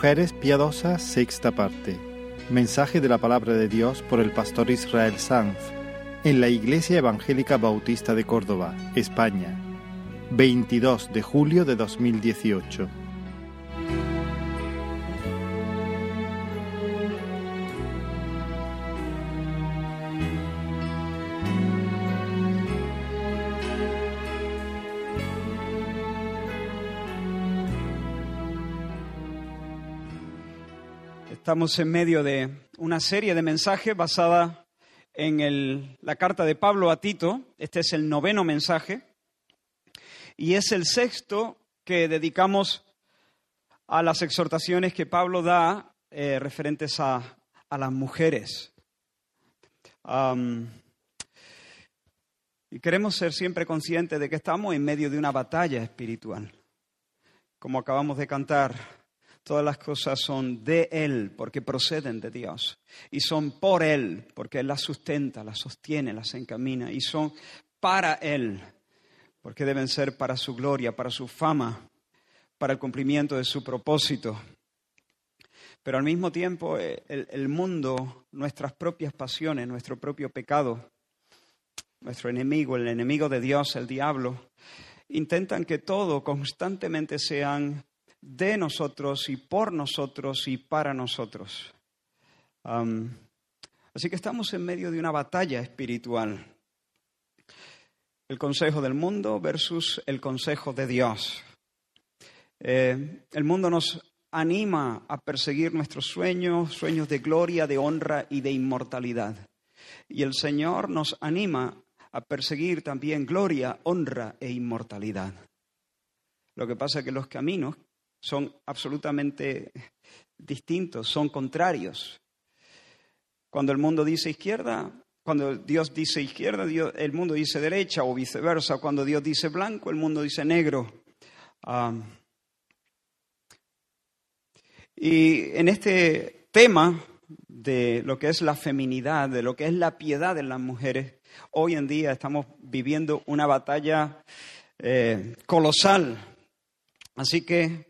Mujeres Piadosas, sexta parte. Mensaje de la palabra de Dios por el pastor Israel Sanz en la Iglesia Evangélica Bautista de Córdoba, España, 22 de julio de 2018. Estamos en medio de una serie de mensajes basada en la carta de Pablo a Tito. Este es el noveno mensaje y es el sexto que dedicamos a las exhortaciones que Pablo da eh, referentes a, las mujeres. y queremos ser siempre conscientes de que estamos en medio de una batalla espiritual. Como acabamos de cantar, Todas las cosas son de Él porque proceden de Dios. Y son por Él porque Él las sustenta, las sostiene, las encamina. Y son para Él porque deben ser para su gloria, para su fama, para el cumplimiento de su propósito. Pero al mismo tiempo eh, el, mundo, nuestras propias pasiones, nuestro propio pecado, nuestro enemigo, el enemigo de Dios, el diablo, intentan que todo constantemente sean de nosotros y por nosotros y para nosotros. así que estamos en medio de una batalla espiritual. El consejo del mundo versus el consejo de Dios. Eh, el mundo nos anima a perseguir nuestros sueños, sueños de gloria, de honra y de inmortalidad. Y el Señor nos anima a perseguir también gloria, honra e inmortalidad. Lo que pasa es que los caminos son absolutamente distintos, son contrarios. Cuando el mundo dice izquierda, cuando Dios dice izquierda, el mundo dice derecha o viceversa. Cuando Dios dice blanco, el mundo dice negro. y en este tema de lo que es la feminidad, de lo que es la piedad de las mujeres, hoy en día estamos viviendo una batalla eh, colosal. Así que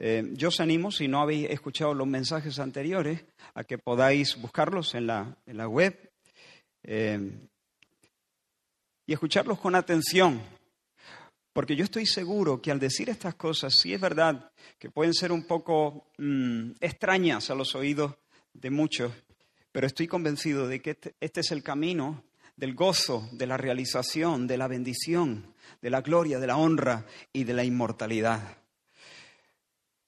eh, yo os animo, si no habéis escuchado los mensajes anteriores, a que podáis buscarlos en la, en la web eh, y escucharlos con atención. Porque yo estoy seguro que al decir estas cosas, sí es verdad que pueden ser un poco mm, extrañas a los oídos de muchos, pero estoy convencido de que este, este es el camino del gozo, de la realización, de la bendición, de la gloria, de la honra y de la inmortalidad.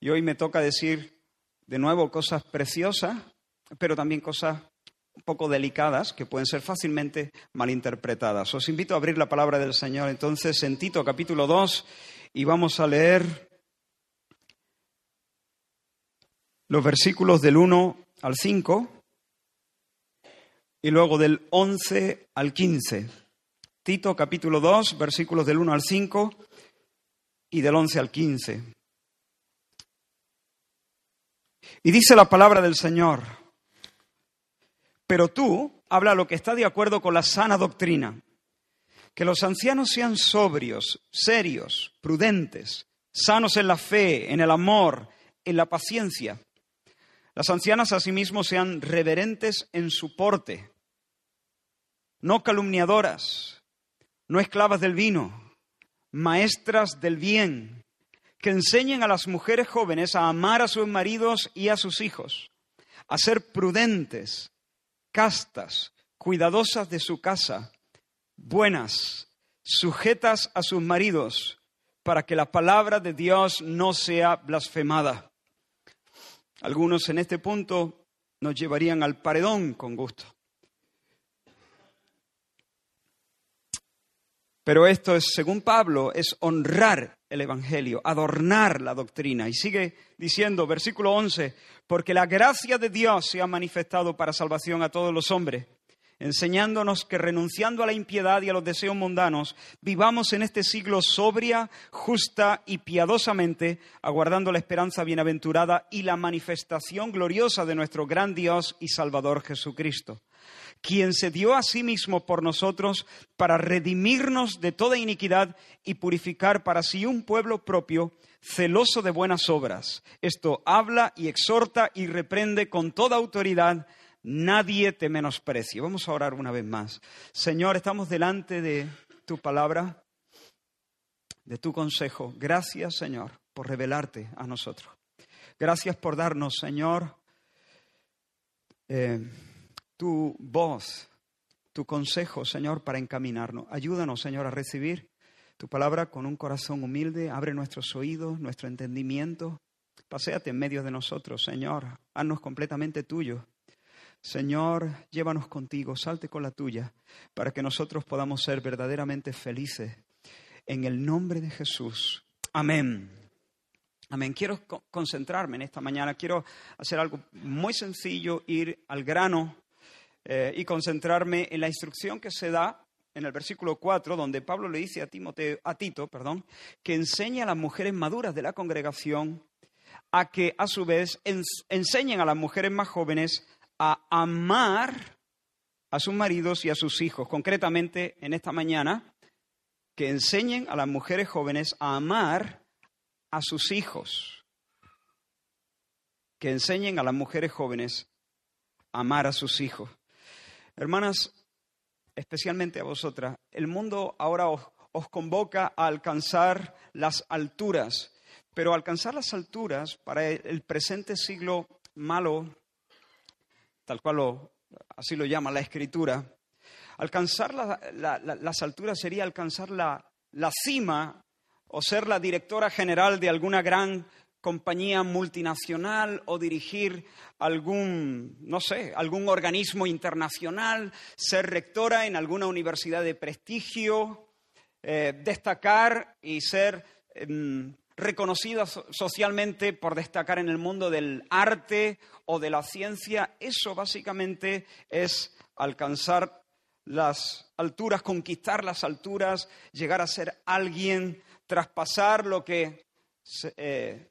Y hoy me toca decir de nuevo cosas preciosas, pero también cosas un poco delicadas que pueden ser fácilmente malinterpretadas. Os invito a abrir la palabra del Señor entonces en Tito capítulo 2 y vamos a leer los versículos del 1 al 5 y luego del 11 al 15. Tito capítulo 2, versículos del 1 al 5 y del 11 al 15. Y dice la palabra del Señor, pero tú habla lo que está de acuerdo con la sana doctrina, que los ancianos sean sobrios, serios, prudentes, sanos en la fe, en el amor, en la paciencia. Las ancianas asimismo sean reverentes en su porte, no calumniadoras, no esclavas del vino, maestras del bien que enseñen a las mujeres jóvenes a amar a sus maridos y a sus hijos, a ser prudentes, castas, cuidadosas de su casa, buenas, sujetas a sus maridos, para que la palabra de Dios no sea blasfemada. Algunos en este punto nos llevarían al paredón con gusto. Pero esto es, según Pablo, es honrar el Evangelio, adornar la doctrina. Y sigue diciendo, versículo 11, porque la gracia de Dios se ha manifestado para salvación a todos los hombres, enseñándonos que renunciando a la impiedad y a los deseos mundanos, vivamos en este siglo sobria, justa y piadosamente, aguardando la esperanza bienaventurada y la manifestación gloriosa de nuestro gran Dios y Salvador Jesucristo quien se dio a sí mismo por nosotros para redimirnos de toda iniquidad y purificar para sí un pueblo propio, celoso de buenas obras. Esto habla y exhorta y reprende con toda autoridad. Nadie te menosprecie. Vamos a orar una vez más. Señor, estamos delante de tu palabra, de tu consejo. Gracias, Señor, por revelarte a nosotros. Gracias por darnos, Señor, eh, tu voz, tu consejo, Señor, para encaminarnos. Ayúdanos, Señor, a recibir tu palabra con un corazón humilde. Abre nuestros oídos, nuestro entendimiento. Paseate en medio de nosotros, Señor. Haznos completamente tuyos. Señor, llévanos contigo, salte con la tuya, para que nosotros podamos ser verdaderamente felices. En el nombre de Jesús. Amén. Amén. Quiero concentrarme en esta mañana. Quiero hacer algo muy sencillo, ir al grano eh, y concentrarme en la instrucción que se da en el versículo 4, donde Pablo le dice a, Timoteo, a Tito perdón, que enseñe a las mujeres maduras de la congregación a que a su vez enseñen a las mujeres más jóvenes a amar a sus maridos y a sus hijos. Concretamente, en esta mañana, que enseñen a las mujeres jóvenes a amar a sus hijos. Que enseñen a las mujeres jóvenes a amar a sus hijos. Hermanas, especialmente a vosotras, el mundo ahora os, convoca a alcanzar las alturas, pero alcanzar las alturas para el presente siglo malo, tal cual así lo llama la escritura, alcanzar las alturas sería alcanzar la, la cima o ser la directora general de alguna gran compañía multinacional o dirigir algún, no sé, algún organismo internacional, ser rectora en alguna universidad de prestigio, eh, destacar y ser em, reconocida socialmente por destacar en el mundo del arte o de la ciencia, eso básicamente es alcanzar las alturas, conquistar las alturas, llegar a ser alguien, traspasar lo que eh,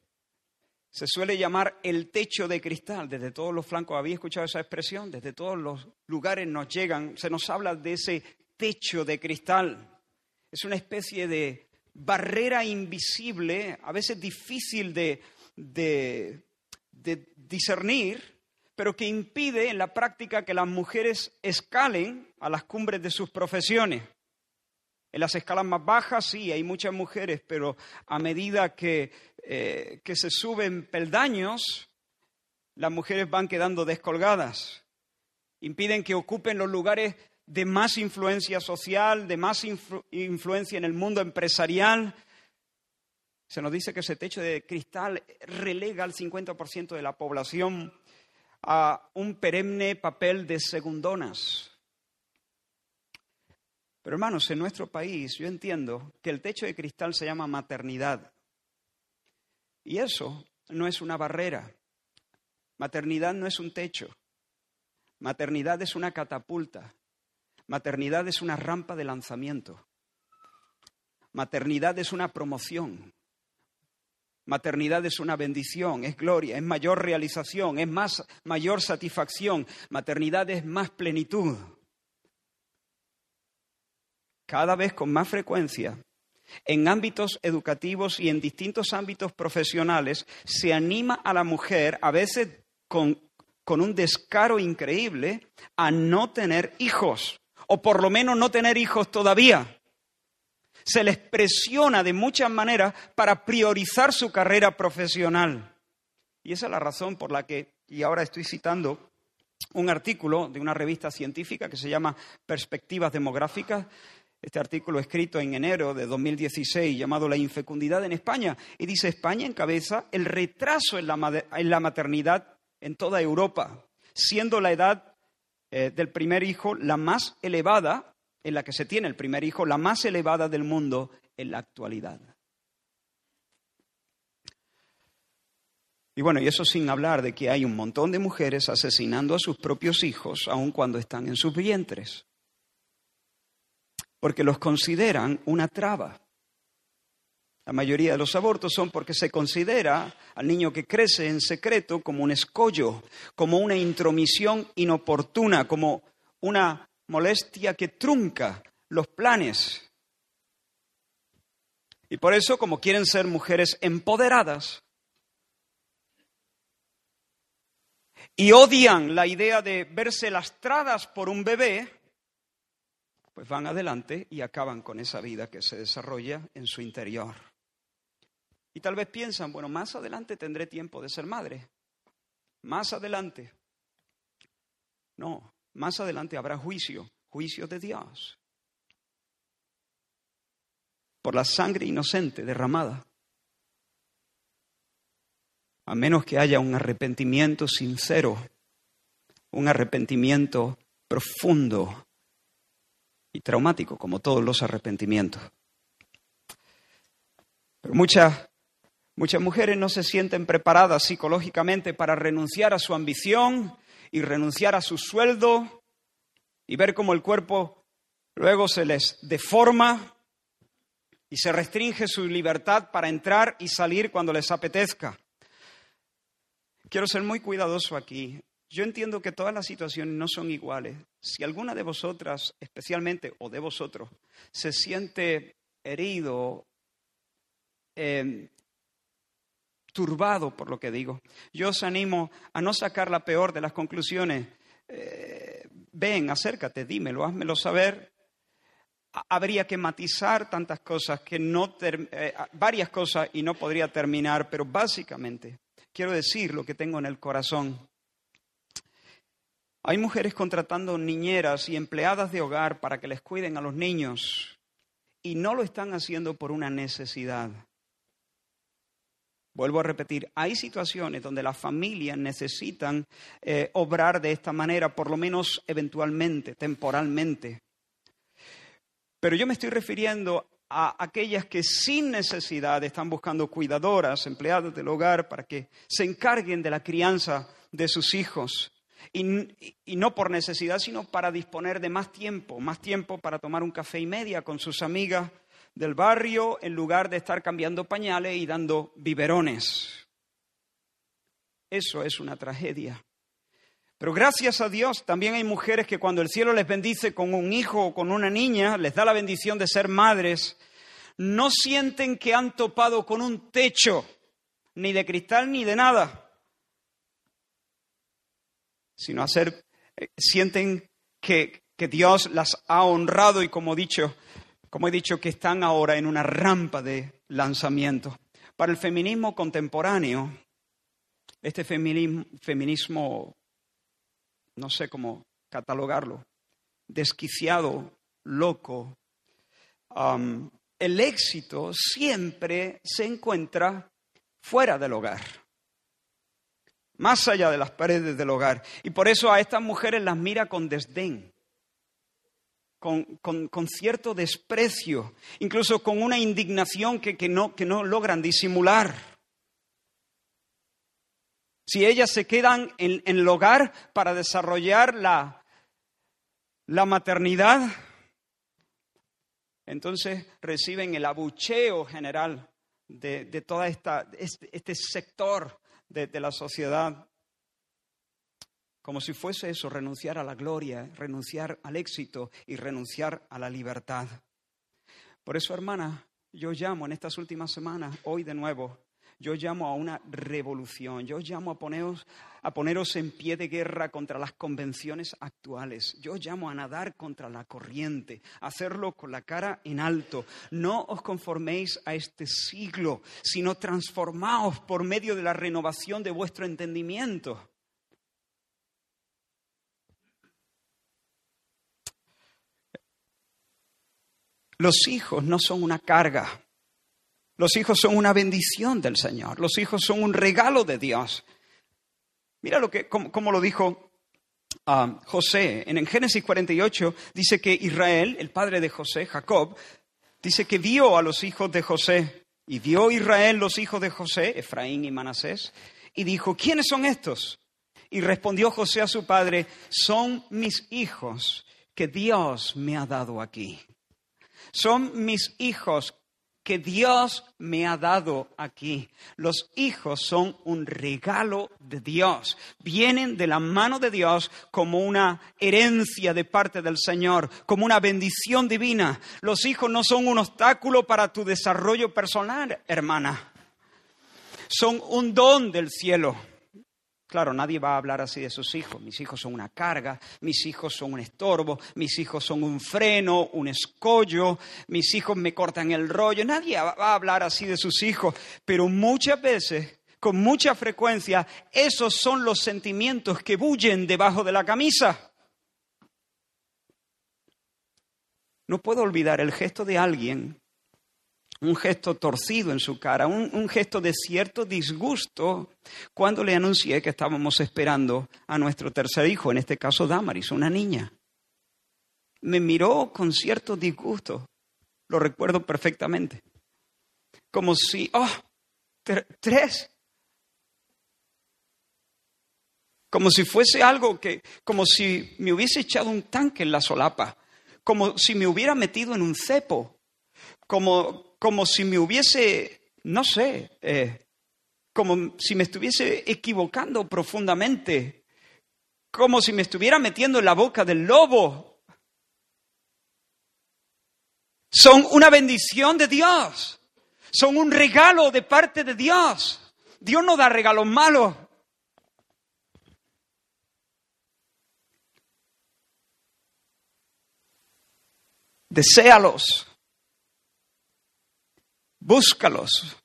se suele llamar el techo de cristal. Desde todos los flancos, ¿había escuchado esa expresión? Desde todos los lugares nos llegan, se nos habla de ese techo de cristal. Es una especie de barrera invisible, a veces difícil de, de discernir, pero que impide en la práctica que las mujeres escalen a las cumbres de sus profesiones. En las escalas más bajas sí, hay muchas mujeres, pero a medida que, eh, que se suben peldaños, las mujeres van quedando descolgadas. Impiden que ocupen los lugares de más influencia social, de más influencia en el mundo empresarial. Se nos dice que ese techo de cristal relega al 50% de la población a un perenne papel de segundonas. Pero hermanos, en nuestro país yo entiendo que el techo de cristal se llama maternidad. Y eso no es una barrera. Maternidad no es un techo. Maternidad es una catapulta. Maternidad es una rampa de lanzamiento. Maternidad es una promoción. Maternidad es una bendición, es gloria, es mayor realización, es más mayor satisfacción. Maternidad es más plenitud cada vez con más frecuencia, en ámbitos educativos y en distintos ámbitos profesionales, se anima a la mujer, a veces con, un descaro increíble, a no tener hijos, o por lo menos no tener hijos todavía. Se les presiona de muchas maneras para priorizar su carrera profesional. Y esa es la razón por la que, y ahora estoy citando un artículo de una revista científica que se llama Perspectivas Demográficas, este artículo escrito en enero de 2016 llamado La infecundidad en España. Y dice, España encabeza el retraso en la, maternidad en toda Europa, siendo la edad eh, del primer hijo la más elevada, en la que se tiene el primer hijo, la más elevada del mundo en la actualidad. Y bueno, y eso sin hablar de que hay un montón de mujeres asesinando a sus propios hijos, aun cuando están en sus vientres porque los consideran una traba. La mayoría de los abortos son porque se considera al niño que crece en secreto como un escollo, como una intromisión inoportuna, como una molestia que trunca los planes. Y por eso, como quieren ser mujeres empoderadas, y odian la idea de verse lastradas por un bebé, pues van adelante y acaban con esa vida que se desarrolla en su interior. Y tal vez piensan, bueno, más adelante tendré tiempo de ser madre. Más adelante. No, más adelante habrá juicio, juicio de Dios. Por la sangre inocente derramada. A menos que haya un arrepentimiento sincero, un arrepentimiento profundo y traumático, como todos los arrepentimientos. Pero muchas Muchas mujeres no se sienten preparadas psicológicamente para renunciar a su ambición y renunciar a su sueldo y ver cómo el cuerpo luego se les deforma y se restringe su libertad para entrar y salir cuando les apetezca. Quiero ser muy cuidadoso aquí. Yo entiendo que todas las situaciones no son iguales. Si alguna de vosotras, especialmente, o de vosotros, se siente herido, eh, turbado por lo que digo. Yo os animo a no sacar la peor de las conclusiones. Eh, ven, acércate, dímelo, házmelo saber. Habría que matizar tantas cosas que no eh, varias cosas y no podría terminar, pero básicamente quiero decir lo que tengo en el corazón. Hay mujeres contratando niñeras y empleadas de hogar para que les cuiden a los niños y no lo están haciendo por una necesidad. Vuelvo a repetir, hay situaciones donde las familias necesitan eh, obrar de esta manera, por lo menos eventualmente, temporalmente. Pero yo me estoy refiriendo a aquellas que sin necesidad están buscando cuidadoras, empleadas del hogar, para que se encarguen de la crianza de sus hijos. Y, no por necesidad, sino para disponer de más tiempo, más tiempo para tomar un café y media con sus amigas del barrio en lugar de estar cambiando pañales y dando biberones. Eso es una tragedia. Pero gracias a Dios también hay mujeres que cuando el cielo les bendice con un hijo o con una niña, les da la bendición de ser madres, no sienten que han topado con un techo, ni de cristal ni de nada, sino hacer, eh, sienten que, que Dios las ha honrado y como dicho, como he dicho, que están ahora en una rampa de lanzamiento. Para el feminismo contemporáneo, este feminismo, no sé cómo catalogarlo, desquiciado, loco, el éxito siempre se encuentra fuera del hogar, más allá de las paredes del hogar. Y por eso a estas mujeres las mira con desdén con, cierto desprecio, incluso con una indignación que, no, que no logran disimular. Si ellas se quedan en, el hogar para desarrollar la, la maternidad, entonces reciben el abucheo general de, de todo este, este, sector de, la sociedad como si fuese eso, renunciar a la gloria, renunciar al éxito y renunciar a la libertad. Por eso, hermana, yo llamo en estas últimas semanas, hoy de nuevo, yo llamo a una revolución, yo llamo a poneros, a poneros en pie de guerra contra las convenciones actuales, yo llamo a nadar contra la corriente, a hacerlo con la cara en alto. No os conforméis a este siglo, sino transformaos por medio de la renovación de vuestro entendimiento. Los hijos no son una carga. Los hijos son una bendición del Señor. Los hijos son un regalo de Dios. Mira lo que, como, lo dijo ah, José. En, en Génesis 48 dice que Israel, el padre de José, Jacob, dice que vio a los hijos de José. Y vio Israel los hijos de José, Efraín y Manasés, y dijo, ¿quiénes son estos? Y respondió José a su padre, son mis hijos que Dios me ha dado aquí. Son mis hijos que Dios me ha dado aquí. Los hijos son un regalo de Dios. Vienen de la mano de Dios como una herencia de parte del Señor, como una bendición divina. Los hijos no son un obstáculo para tu desarrollo personal, hermana. Son un don del cielo. Claro, nadie va a hablar así de sus hijos. Mis hijos son una carga, mis hijos son un estorbo, mis hijos son un freno, un escollo, mis hijos me cortan el rollo. Nadie va a hablar así de sus hijos, pero muchas veces, con mucha frecuencia, esos son los sentimientos que bullen debajo de la camisa. No puedo olvidar el gesto de alguien un gesto torcido en su cara, un, gesto de cierto disgusto cuando le anuncié que estábamos esperando a nuestro tercer hijo, en este caso Damaris, una niña. Me miró con cierto disgusto, lo recuerdo perfectamente, como si, oh, tres, como si fuese algo que, como si me hubiese echado un tanque en la solapa, como si me hubiera metido en un cepo, como, como si me hubiese, no sé, eh, como si me estuviese equivocando profundamente, como si me estuviera metiendo en la boca del lobo. Son una bendición de Dios, son un regalo de parte de Dios. Dios no da regalos malos. Deséalos búscalos.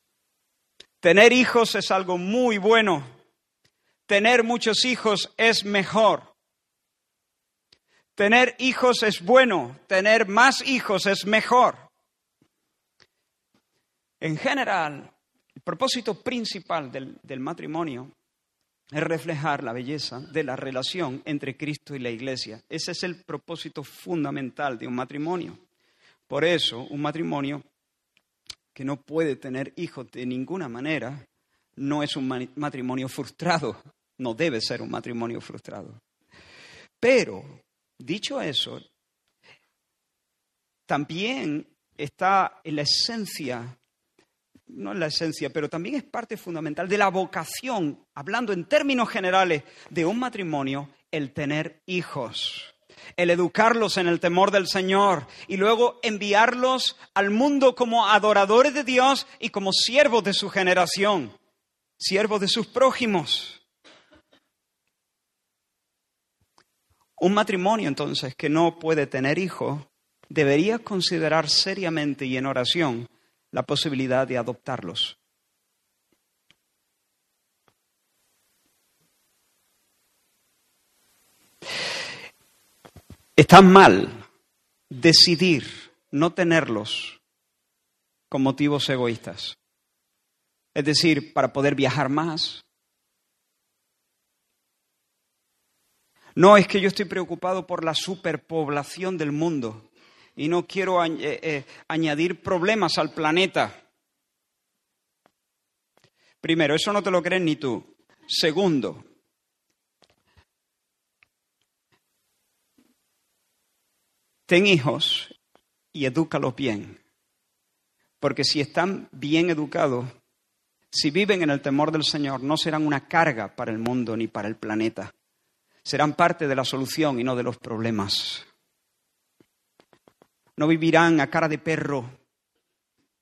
Tener hijos es algo muy bueno. Tener muchos hijos es mejor. Tener hijos es bueno. Tener más hijos es mejor. En general, el propósito principal del, del matrimonio es reflejar la belleza de la relación entre Cristo y la Iglesia. Ese es el propósito fundamental de un matrimonio. Por eso, un matrimonio que no puede tener hijos de ninguna manera, no es un matrimonio frustrado, no debe ser un matrimonio frustrado. Pero, dicho eso, también está en la esencia, no en la esencia, pero también es parte fundamental de la vocación, hablando en términos generales, de un matrimonio, el tener hijos el educarlos en el temor del Señor y luego enviarlos al mundo como adoradores de Dios y como siervos de su generación, siervos de sus prójimos. Un matrimonio entonces que no puede tener hijos debería considerar seriamente y en oración la posibilidad de adoptarlos. Está mal decidir no tenerlos con motivos egoístas. Es decir, para poder viajar más. No es que yo estoy preocupado por la superpoblación del mundo y no quiero eh, eh, añadir problemas al planeta. Primero, eso no te lo crees ni tú. Segundo, ten hijos y edúcalos bien. Porque si están bien educados, si viven en el temor del Señor, no serán una carga para el mundo ni para el planeta. Serán parte de la solución y no de los problemas. No vivirán a cara de perro,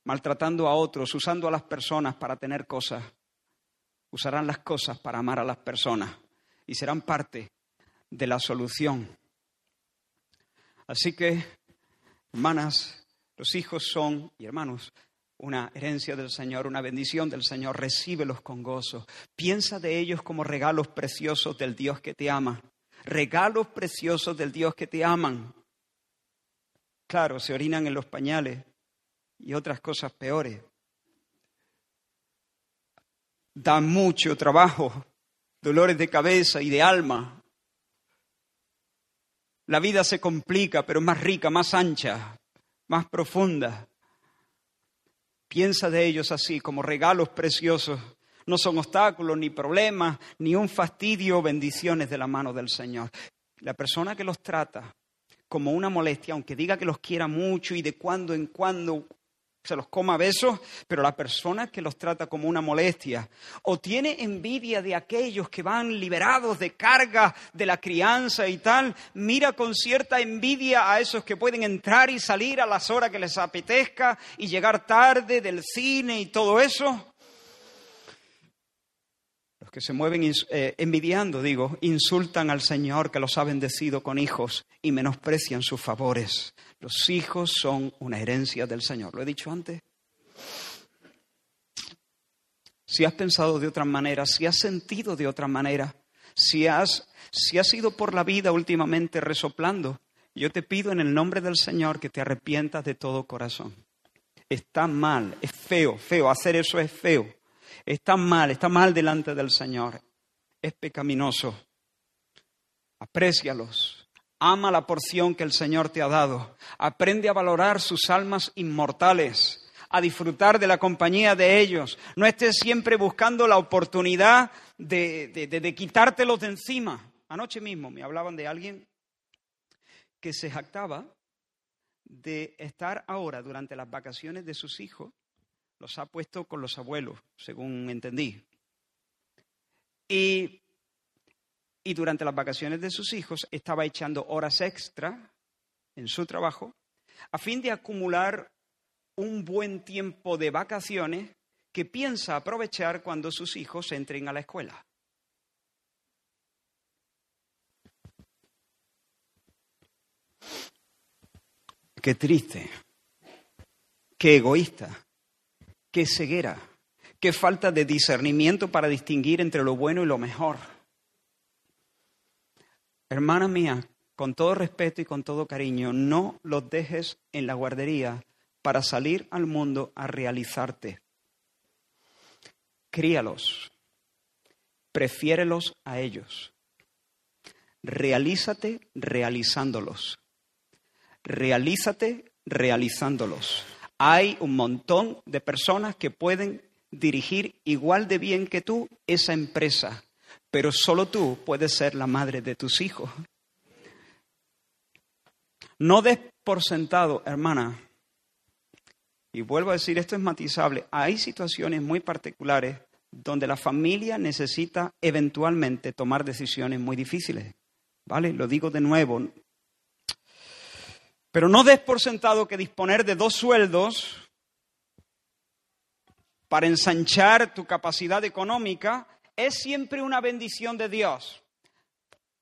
maltratando a otros, usando a las personas para tener cosas. Usarán las cosas para amar a las personas y serán parte de la solución Así que, hermanas, los hijos son, y hermanos, una herencia del Señor, una bendición del Señor, recíbelos con gozo. Piensa de ellos como regalos preciosos del Dios que te ama. Regalos preciosos del Dios que te aman. Claro, se orinan en los pañales y otras cosas peores. Da mucho trabajo, dolores de cabeza y de alma, la vida se complica, pero más rica, más ancha, más profunda. Piensa de ellos así, como regalos preciosos. No son obstáculos, ni problemas, ni un fastidio, bendiciones de la mano del Señor. La persona que los trata como una molestia, aunque diga que los quiera mucho y de cuando en cuando se los coma a besos, pero la persona que los trata como una molestia o tiene envidia de aquellos que van liberados de carga de la crianza y tal, mira con cierta envidia a esos que pueden entrar y salir a las horas que les apetezca y llegar tarde del cine y todo eso. Los que se mueven eh, envidiando, digo, insultan al Señor que los ha bendecido con hijos y menosprecian sus favores. Los hijos son una herencia del Señor. ¿Lo he dicho antes? Si has pensado de otra manera, si has sentido de otra manera, si has, si has ido por la vida últimamente resoplando, yo te pido en el nombre del Señor que te arrepientas de todo corazón. Está mal, es feo, feo, hacer eso es feo. Está mal, está mal delante del Señor. Es pecaminoso. Aprécialos, Ama la porción que el Señor te ha dado. Aprende a valorar sus almas inmortales, a disfrutar de la compañía de ellos. No estés siempre buscando la oportunidad de, de, quitártelos de encima. Anoche mismo me hablaban de alguien que se jactaba de estar ahora durante las vacaciones de sus hijos, los ha puesto con los abuelos, según entendí. Y y durante las vacaciones de sus hijos estaba echando horas extra en su trabajo a fin de acumular un buen tiempo de vacaciones que piensa aprovechar cuando sus hijos entren a la escuela. Qué triste, qué egoísta, qué ceguera, qué falta de discernimiento para distinguir entre lo bueno y lo mejor. Hermana mía, con todo respeto y con todo cariño, no los dejes en la guardería para salir al mundo a realizarte. Críalos, prefiérelos a ellos. Realízate realizándolos. Realízate realizándolos. Hay un montón de personas que pueden dirigir igual de bien que tú esa empresa pero solo tú puedes ser la madre de tus hijos. No des por sentado, hermana, y vuelvo a decir, esto es matizable, hay situaciones muy particulares donde la familia necesita eventualmente tomar decisiones muy difíciles. ¿Vale? Lo digo de nuevo. Pero no des por sentado que disponer de dos sueldos para ensanchar tu capacidad económica es siempre una bendición de Dios.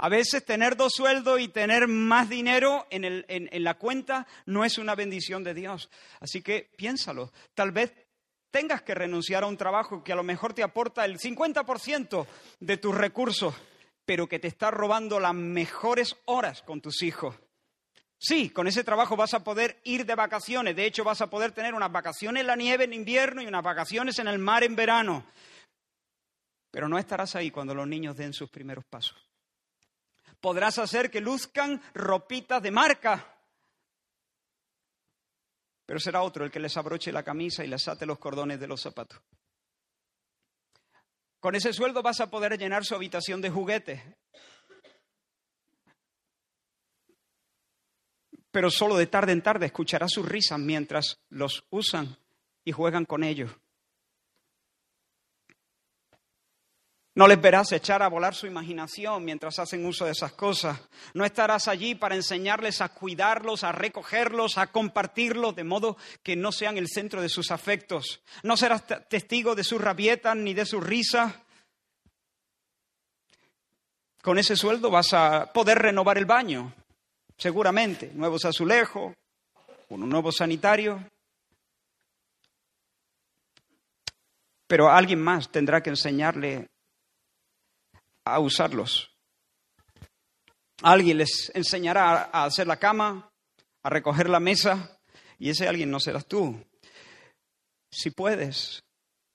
A veces tener dos sueldos y tener más dinero en, la cuenta no es una bendición de Dios. Así que piénsalo. Tal vez tengas que renunciar a un trabajo que a lo mejor te aporta el 50% de tus recursos, pero que te está robando las mejores horas con tus hijos. Sí, con ese trabajo vas a poder ir de vacaciones. De hecho, vas a poder tener unas vacaciones en la nieve en invierno y unas vacaciones en el mar en verano. Pero no estarás ahí cuando los niños den sus primeros pasos. Podrás hacer que luzcan ropitas de marca, pero será otro el que les abroche la camisa y les ate los cordones de los zapatos. Con ese sueldo vas a poder llenar su habitación de juguetes, pero solo de tarde en tarde escucharás sus risas mientras los usan y juegan con ellos. No les verás echar a volar su imaginación mientras hacen uso de esas cosas. No estarás allí para enseñarles a cuidarlos, a recogerlos, a compartirlos, de modo que no sean el centro de sus afectos. No serás testigo de sus rabietas ni de sus risas. Con ese sueldo vas a poder renovar el baño, seguramente. Nuevos azulejos, un nuevo sanitario. Pero alguien más tendrá que enseñarle a usarlos. Alguien les enseñará a hacer la cama, a recoger la mesa, y ese alguien no serás tú. Si puedes,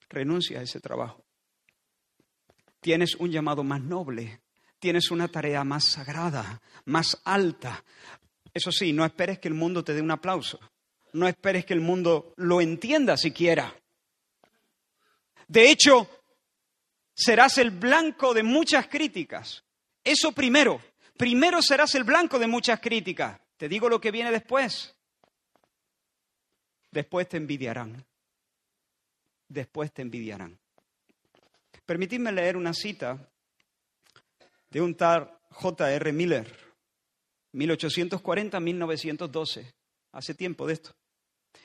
renuncia a ese trabajo. Tienes un llamado más noble, tienes una tarea más sagrada, más alta. Eso sí, no esperes que el mundo te dé un aplauso, no esperes que el mundo lo entienda siquiera. De hecho, serás el blanco de muchas críticas. Eso primero. Primero serás el blanco de muchas críticas. Te digo lo que viene después. después te envidiarán. Después te envidiarán. Permitidme leer una cita de un tal J.R. Miller, 1840-1912, hace tiempo de esto.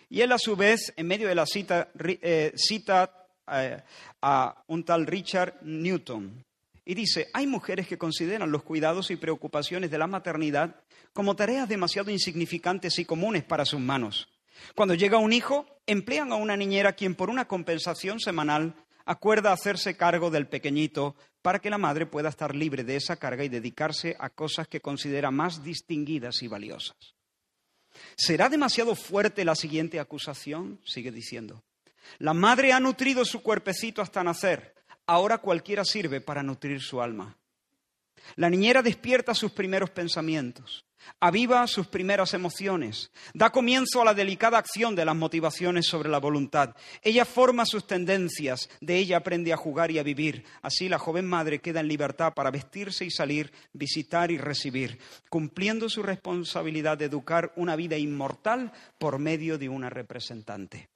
Y él a su vez, en medio de la cita, eh, cita eh, a un tal Richard Newton. Y dice, hay mujeres que consideran los cuidados y preocupaciones de la maternidad como tareas demasiado insignificantes y comunes para sus manos. Cuando llega un hijo, emplean a una niñera quien por una compensación semanal acuerda hacerse cargo del pequeñito para que la madre pueda estar libre de esa carga y dedicarse a cosas que considera más distinguidas y valiosas. ¿Será demasiado fuerte la siguiente acusación? Sigue diciendo. La madre ha nutrido su cuerpecito hasta nacer. Ahora cualquiera sirve para nutrir su alma. La niñera despierta sus primeros pensamientos, aviva sus primeras emociones, da comienzo a la delicada acción de las motivaciones sobre la voluntad. Ella forma sus tendencias, de ella aprende a jugar y a vivir. Así la joven madre queda en libertad para vestirse y salir, visitar y recibir, cumpliendo su responsabilidad de educar una vida inmortal por medio de una representante.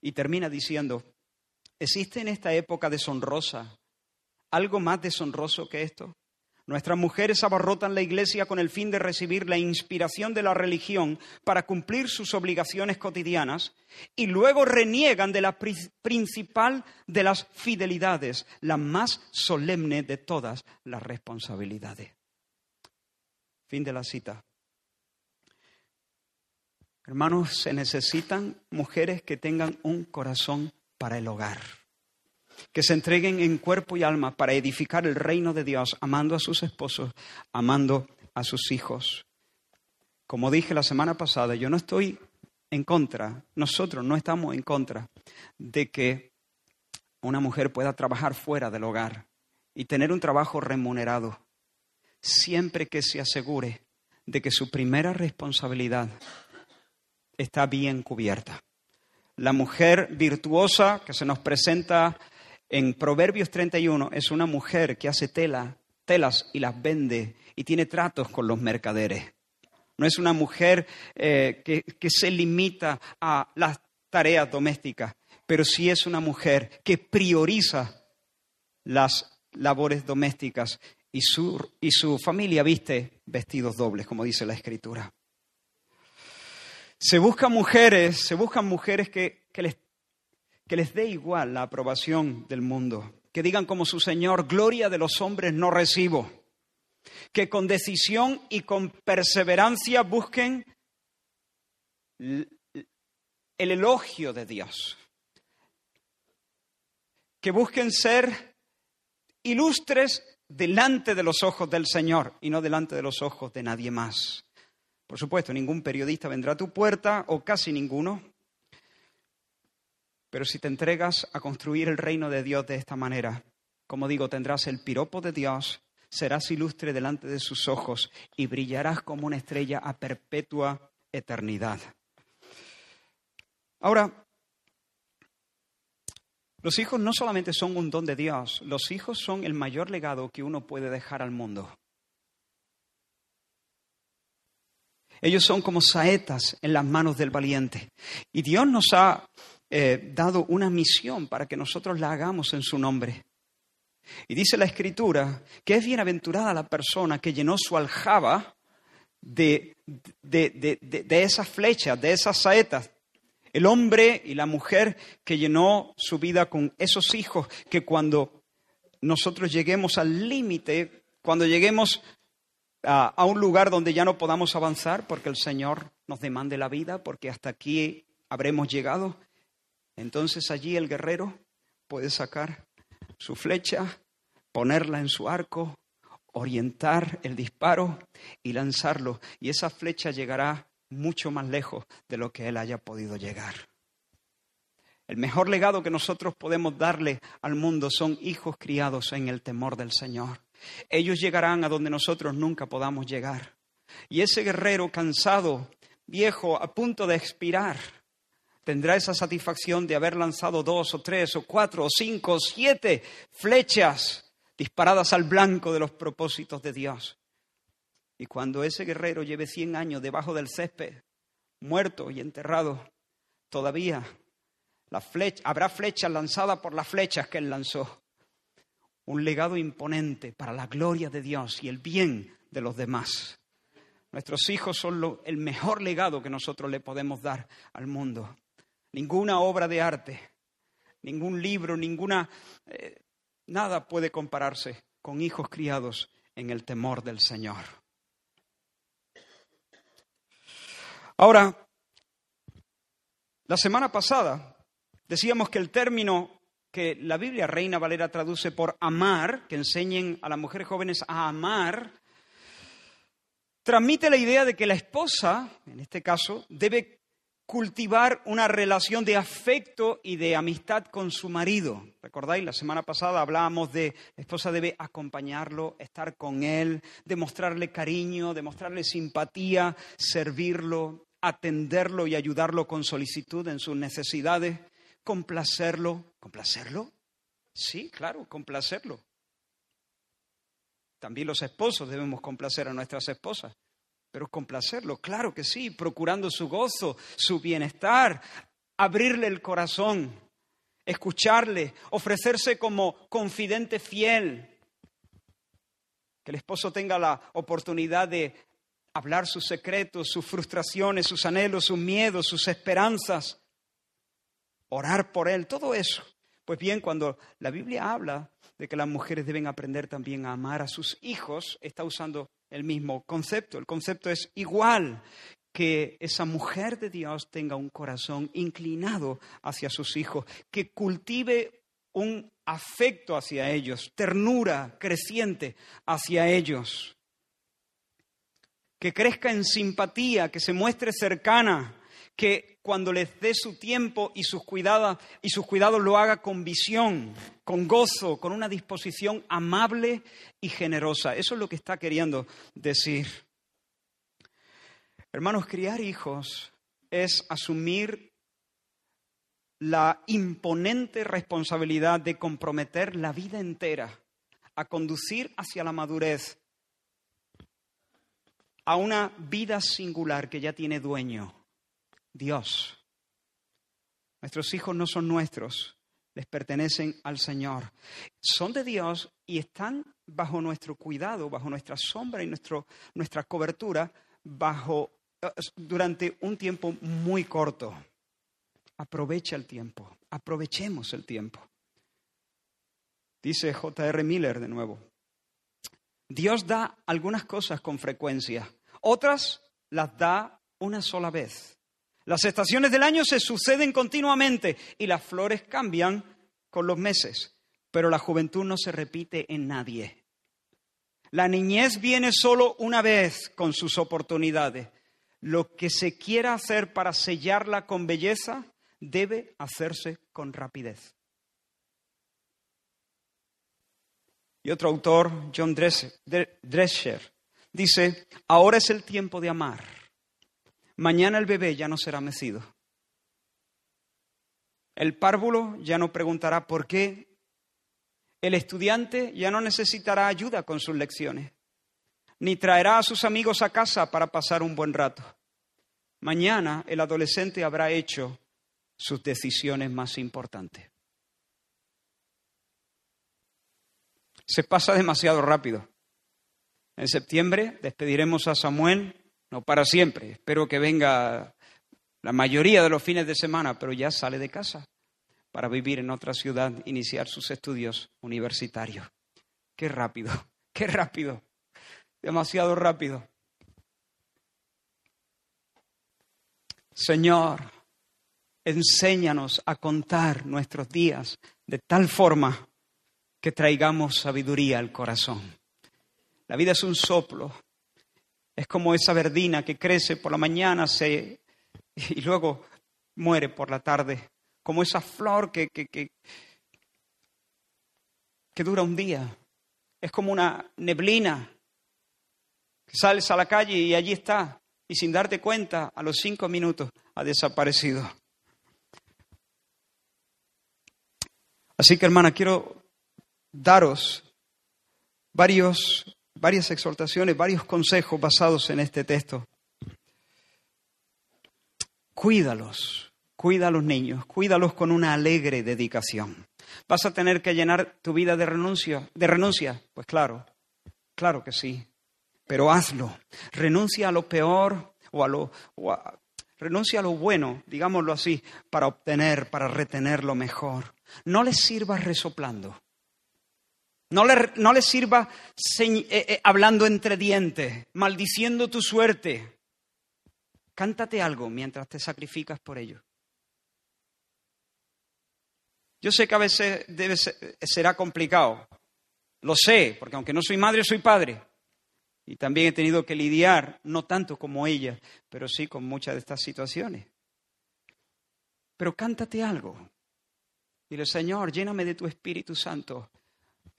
Y termina diciendo, ¿existe en esta época deshonrosa algo más deshonroso que esto? Nuestras mujeres abarrotan la iglesia con el fin de recibir la inspiración de la religión para cumplir sus obligaciones cotidianas y luego reniegan de la principal de las fidelidades, la más solemne de todas las responsabilidades. Fin de la cita. Hermanos, se necesitan mujeres que tengan un corazón para el hogar, que se entreguen en cuerpo y alma para edificar el reino de Dios, amando a sus esposos, amando a sus hijos. Como dije la semana pasada, yo no estoy en contra, nosotros no estamos en contra de que una mujer pueda trabajar fuera del hogar y tener un trabajo remunerado, siempre que se asegure de que su primera responsabilidad está bien cubierta. La mujer virtuosa que se nos presenta en Proverbios 31 es una mujer que hace tela, telas y las vende y tiene tratos con los mercaderes. No es una mujer eh, que, que se limita a las tareas domésticas, pero sí es una mujer que prioriza las labores domésticas y su, y su familia viste vestidos dobles, como dice la Escritura. Se buscan mujeres, se buscan mujeres que, les, que les dé igual la aprobación del mundo, que digan como su Señor, gloria de los hombres no recibo, que con decisión y con perseverancia busquen el elogio de Dios, que busquen ser ilustres delante de los ojos del Señor y no delante de los ojos de nadie más. Por supuesto, ningún periodista vendrá a tu puerta, o casi ninguno, pero si te entregas a construir el reino de Dios de esta manera, como digo, tendrás el piropo de Dios, serás ilustre delante de sus ojos y brillarás como una estrella a perpetua eternidad. Ahora, los hijos no solamente son un don de Dios, los hijos son el mayor legado que uno puede dejar al mundo. Ellos son como saetas en las manos del valiente. Y Dios nos ha eh, dado una misión para que nosotros la hagamos en su nombre. Y dice la Escritura que es bienaventurada la persona que llenó su aljaba de, de, de esas flechas, de esas saetas. El hombre y la mujer que llenó su vida con esos hijos que cuando nosotros lleguemos al límite, cuando lleguemos a, un lugar donde ya no podamos avanzar porque el Señor nos demande la vida, porque hasta aquí habremos llegado, entonces allí el guerrero puede sacar su flecha, ponerla en su arco, orientar el disparo y lanzarlo. Y esa flecha llegará mucho más lejos de lo que él haya podido llegar. El mejor legado que nosotros podemos darle al mundo son hijos criados en el temor del Señor. Ellos llegarán a donde nosotros nunca podamos llegar. Y ese guerrero cansado, viejo, a punto de expirar, tendrá esa satisfacción de haber lanzado dos o tres o cuatro o cinco o siete flechas disparadas al blanco de los propósitos de Dios. Y cuando ese guerrero lleve cien años debajo del césped, muerto y enterrado, todavía la flecha, habrá flechas lanzadas por las flechas que él lanzó. Un legado imponente para la gloria de Dios y el bien de los demás. Nuestros hijos son el mejor legado que nosotros le podemos dar al mundo. Ninguna obra de arte, ningún libro, ninguna... Eh, nada puede compararse con hijos criados en el temor del Señor. Ahora, la semana pasada decíamos que el término que la Biblia Reina Valera traduce por amar, que enseñen a las mujeres jóvenes a amar, transmite la idea de que la esposa, en este caso, debe cultivar una relación de afecto y de amistad con su marido. ¿Recordáis? La semana pasada hablábamos de la esposa debe acompañarlo, estar con él, demostrarle cariño, demostrarle simpatía, servirlo, atenderlo y ayudarlo con solicitud en sus necesidades, complacerlo. ¿Complacerlo? Sí, claro, complacerlo. También los esposos debemos complacer a nuestras esposas. Pero complacerlo, claro que sí, procurando su gozo, su bienestar, abrirle el corazón, escucharle, ofrecerse como confidente fiel. Que el esposo tenga la oportunidad de hablar sus secretos, sus frustraciones, sus anhelos, sus miedos, sus esperanzas, orar por él, todo eso. Pues bien, cuando la Biblia habla de que las mujeres deben aprender también a amar a sus hijos, está usando el mismo concepto. El concepto es igual que esa mujer de Dios tenga un corazón inclinado hacia sus hijos, que cultive un afecto hacia ellos, ternura creciente hacia ellos, que crezca en simpatía, que se muestre cercana, que cuando les dé su tiempo y sus cuidados y sus cuidados lo haga con visión, con gozo, con una disposición amable y generosa. Eso es lo que está queriendo decir. Hermanos, criar hijos es asumir la imponente responsabilidad de comprometer la vida entera a conducir hacia la madurez, a una vida singular que ya tiene dueño Dios. Nuestros hijos no son nuestros, les pertenecen al Señor. Son de Dios y están bajo nuestro cuidado, bajo nuestra sombra y nuestro, nuestra cobertura, bajo, eh, durante un tiempo muy corto. Aprovecha el tiempo, aprovechemos el tiempo. Dice J.R. Miller de nuevo, Dios da algunas cosas con frecuencia, otras las da una sola vez. Las estaciones del año se suceden continuamente y las flores cambian con los meses, pero la juventud no se repite en nadie. La niñez viene solo una vez con sus oportunidades. Lo que se quiera hacer para sellarla con belleza debe hacerse con rapidez. Y otro autor, John Drescher, dice, ahora es el tiempo de amar Mañana el bebé ya no será mecido. El párvulo ya no preguntará por qué. El estudiante ya no necesitará ayuda con sus lecciones, ni traerá a sus amigos a casa para pasar un buen rato. Mañana el adolescente habrá hecho sus decisiones más importantes. Se pasa demasiado rápido. En septiembre despediremos a Samuel no para siempre. Espero que venga la mayoría de los fines de semana, pero ya sale de casa para vivir en otra ciudad, iniciar sus estudios universitarios. Qué rápido, qué rápido, demasiado rápido. Señor, enséñanos a contar nuestros días de tal forma que traigamos sabiduría al corazón. La vida es un soplo, es como esa verdina que crece por la mañana se, y luego muere por la tarde. Como esa flor que, que, que, que dura un día. Es como una neblina que sales a la calle y allí está. Y sin darte cuenta, a los cinco minutos ha desaparecido. Así que hermana, quiero daros varios varias exhortaciones, varios consejos basados en este texto. Cuídalos, cuida a los niños, cuídalos con una alegre dedicación. ¿Vas a tener que llenar tu vida de renuncia? ¿De renuncia? Pues claro, claro que sí. Pero hazlo. Renuncia a lo peor o a lo, renuncia a lo bueno, digámoslo así, para obtener, para retener lo mejor. No les sirva resoplando. No le, no les sirva eh, eh, hablando entre dientes, maldiciendo tu suerte. Cántate algo mientras te sacrificas por ello. Yo sé que a veces será complicado. Lo sé, porque aunque no soy madre, soy padre. Y también he tenido que lidiar, no tanto como ella, pero sí con muchas de estas situaciones. Pero cántate algo. Dile, Señor, lléname de tu Espíritu Santo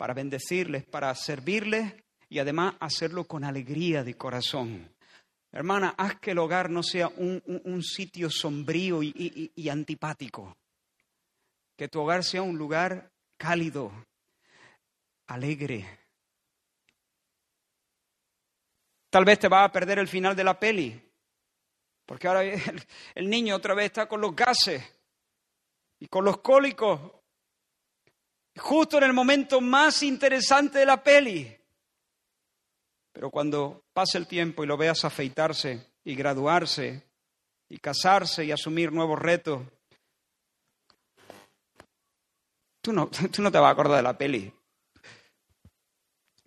para bendecirles, para servirles y además hacerlo con alegría de corazón. Hermana, haz que el hogar no sea un, sitio sombrío y antipático. Que tu hogar sea un lugar cálido, alegre. Tal vez te va a perder el final de la peli, porque ahora el, niño otra vez está con los gases y con los cólicos, justo en el momento más interesante de la peli. Pero cuando pase el tiempo y lo veas afeitarse y graduarse y casarse y asumir nuevos retos, Tú no, tú no te vas a acordar de la peli.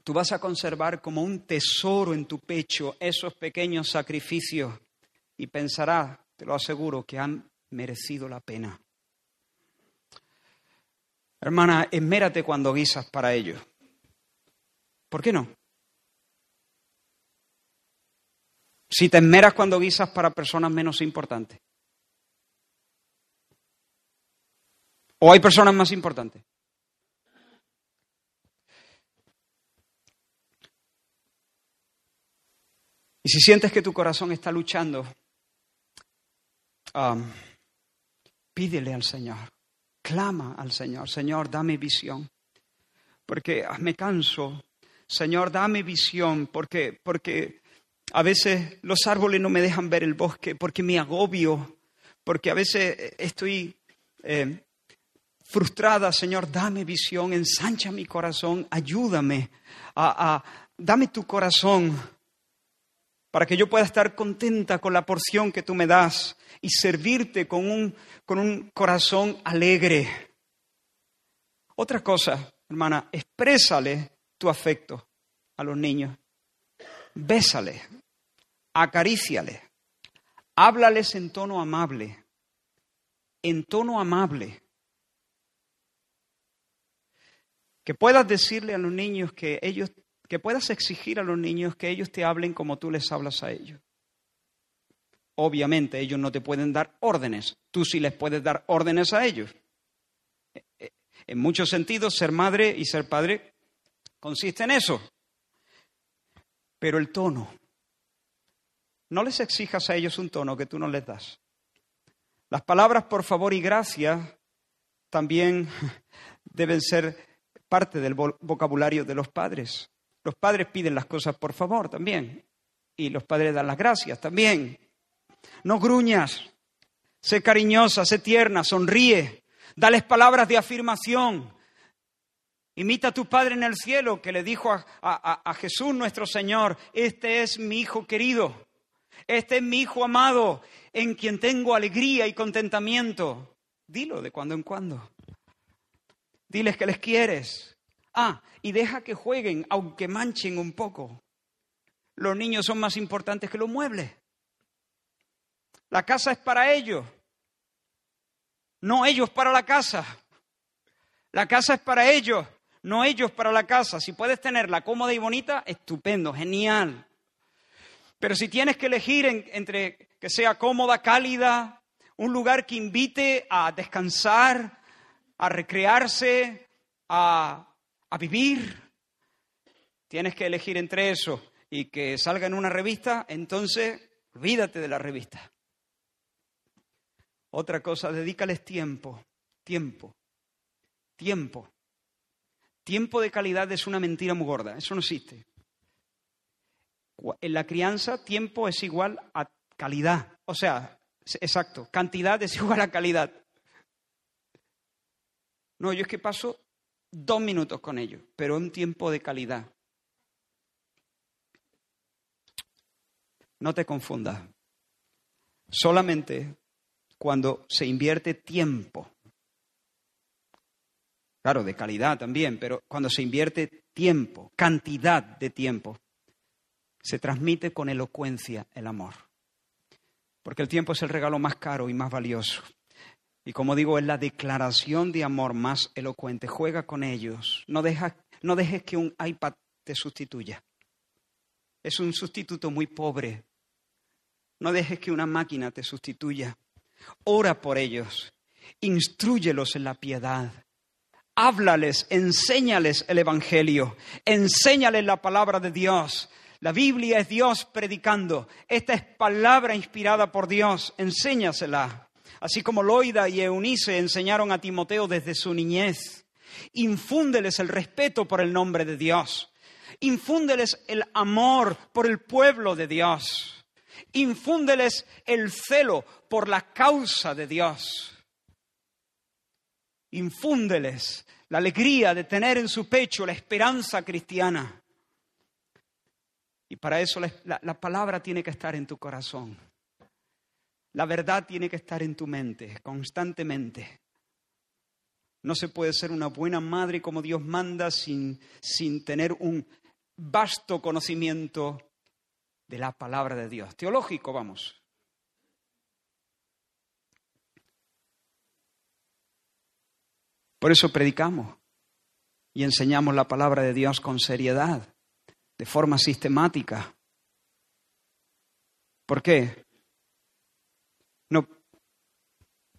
Tú vas a conservar como un tesoro en tu pecho esos pequeños sacrificios y pensarás, te lo aseguro, que han merecido la pena. Hermana, esmérate cuando guisas para ellos. ¿Por qué no? Si te esmeras cuando guisas para personas menos importantes. ¿O hay personas más importantes? Y si sientes que tu corazón está luchando, pídele al Señor, clama al Señor, Señor, dame visión, porque ah, me canso, Señor, dame visión, porque, porque a veces los árboles no me dejan ver el bosque, porque me agobio, porque a veces estoy eh, frustrada, Señor, dame visión, ensancha mi corazón, ayúdame, a, dame tu corazón para que yo pueda estar contenta con la porción que tú me das y servirte con un, con un corazón alegre. Otra cosa, hermana, exprésale tu afecto a los niños. Bésale, acaríciale, háblales en tono amable, en tono amable. que puedas decirle a los niños que ellos, que puedas exigir a los niños que ellos te hablen como tú les hablas a ellos. Obviamente ellos no te pueden dar órdenes, tú sí les puedes dar órdenes a ellos. E, e, en muchos sentidos, ser madre y ser padre consiste en eso. Pero el tono, no les exijas a ellos un tono que tú no les das. Las palabras por favor y gracias también deben ser parte del vocabulario de los padres. Los padres piden las cosas por favor también. Y los padres dan las gracias también. No gruñas. Sé cariñosa, sé tierna, sonríe. Dales palabras de afirmación. Imita a tu Padre en el cielo que le dijo a, a, Jesús nuestro Señor, este es mi Hijo querido, este es mi Hijo amado, en quien tengo alegría y contentamiento. Dilo de cuando en cuando. Diles que les quieres. Ah, y deja que jueguen, aunque manchen un poco. Los niños son más importantes que los muebles. La casa es para ellos, no ellos para la casa. La casa es para ellos, no ellos para la casa. Si puedes tenerla cómoda y bonita, estupendo, genial. Pero si tienes que elegir entre que sea cómoda, cálida, un lugar que invite a descansar, a recrearse, a, a vivir. Tienes que elegir entre eso y que salga en una revista, entonces olvídate de la revista. Otra cosa, dedícales tiempo, tiempo, tiempo. Tiempo de calidad es una mentira muy gorda, eso no existe. En la crianza, tiempo es igual a calidad. O sea, exacto, cantidad es igual a calidad. No, yo es que paso dos minutos con ellos, pero un tiempo de calidad. No te confundas. Solamente cuando se invierte tiempo, claro, de calidad también, pero cuando se invierte tiempo, cantidad de tiempo, se transmite con elocuencia el amor. Porque el tiempo es el regalo más caro y más valioso. Y como digo, es la declaración de amor más elocuente. Juega con ellos. No, no dejes que un iPad te sustituya. Es un sustituto muy pobre. No dejes que una máquina te sustituya. Ora por ellos. Instruyelos en la piedad. Háblales, enséñales el Evangelio. Enséñales la palabra de Dios. La Biblia es Dios predicando. Esta es palabra inspirada por Dios. Enséñasela así como Loida y Eunice enseñaron a Timoteo desde su niñez. Infúndeles el respeto por el nombre de Dios. Infúndeles el amor por el pueblo de Dios. Infúndeles el celo por la causa de Dios. Infúndeles la alegría de tener en su pecho la esperanza cristiana. Y para eso la, la palabra tiene que estar en tu corazón. La verdad tiene que estar en tu mente constantemente. No se puede ser una buena madre como Dios manda sin, sin tener un vasto conocimiento de la palabra de Dios. Teológico, vamos. Por eso predicamos y enseñamos la palabra de Dios con seriedad, de forma sistemática. ¿Por qué? No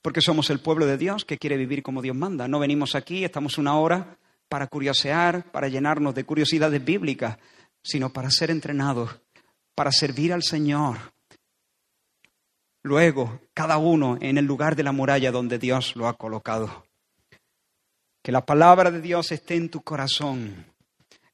porque somos el pueblo de Dios que quiere vivir como Dios manda. No venimos aquí, estamos una hora para curiosear, para llenarnos de curiosidades bíblicas, sino para ser entrenados, para servir al Señor. Luego, cada uno en el lugar de la muralla donde Dios lo ha colocado. Que la palabra de Dios esté en tu corazón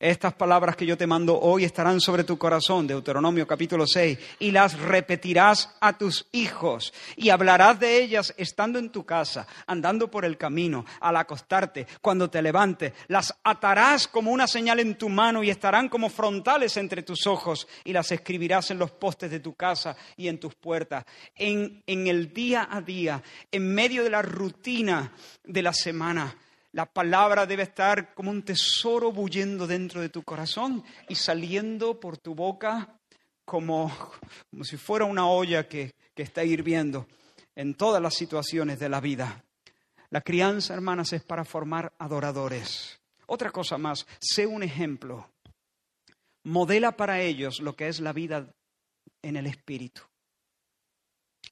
estas palabras que yo te mando hoy estarán sobre tu corazón, Deuteronomio capítulo 6, y las repetirás a tus hijos y hablarás de ellas estando en tu casa, andando por el camino, al acostarte, cuando te levantes. Las atarás como una señal en tu mano y estarán como frontales entre tus ojos y las escribirás en los postes de tu casa y en tus puertas. En, en el día a día, en medio de la rutina de la semana la palabra debe estar como un tesoro bullendo dentro de tu corazón y saliendo por tu boca como, como si fuera una olla que, que está hirviendo en todas las situaciones de la vida. La crianza, hermanas, es para formar adoradores. Otra cosa más, sé un ejemplo. Modela para ellos lo que es la vida en el Espíritu.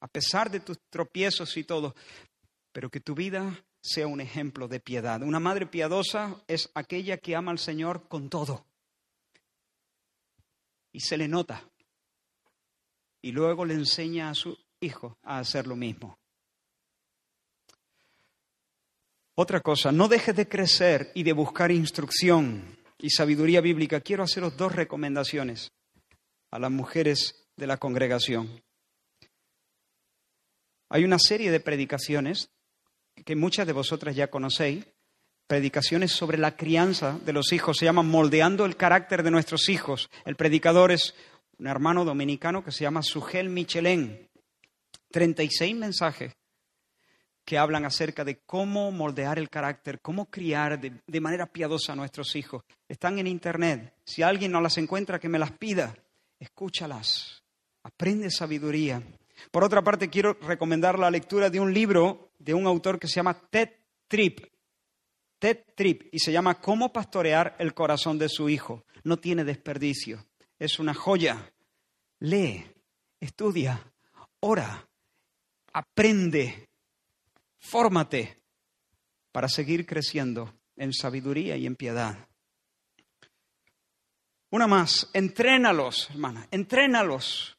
A pesar de tus tropiezos y todo, pero que tu vida sea un ejemplo de piedad. Una madre piadosa es aquella que ama al Señor con todo. Y se le nota. Y luego le enseña a su hijo a hacer lo mismo. Otra cosa, no dejes de crecer y de buscar instrucción y sabiduría bíblica. Quiero haceros dos recomendaciones a las mujeres de la congregación. Hay una serie de predicaciones que muchas de vosotras ya conocéis, predicaciones sobre la crianza de los hijos, se llaman Moldeando el carácter de nuestros hijos. El predicador es un hermano dominicano que se llama Sugel Michelén. 36 mensajes que hablan acerca de cómo moldear el carácter, cómo criar de, de, manera piadosa a nuestros hijos. Están en internet. Si alguien no las encuentra, que me las pida. Escúchalas. Aprende sabiduría. Por otra parte, quiero recomendar la lectura de un libro de un autor que se llama Ted Tripp. Ted Tripp, y se llama Cómo pastorear el corazón de su hijo. No tiene desperdicio. Es una joya. Lee, estudia, ora, aprende, fórmate para seguir creciendo en sabiduría y en piedad. Una más, entrénalos, hermana, entrénalos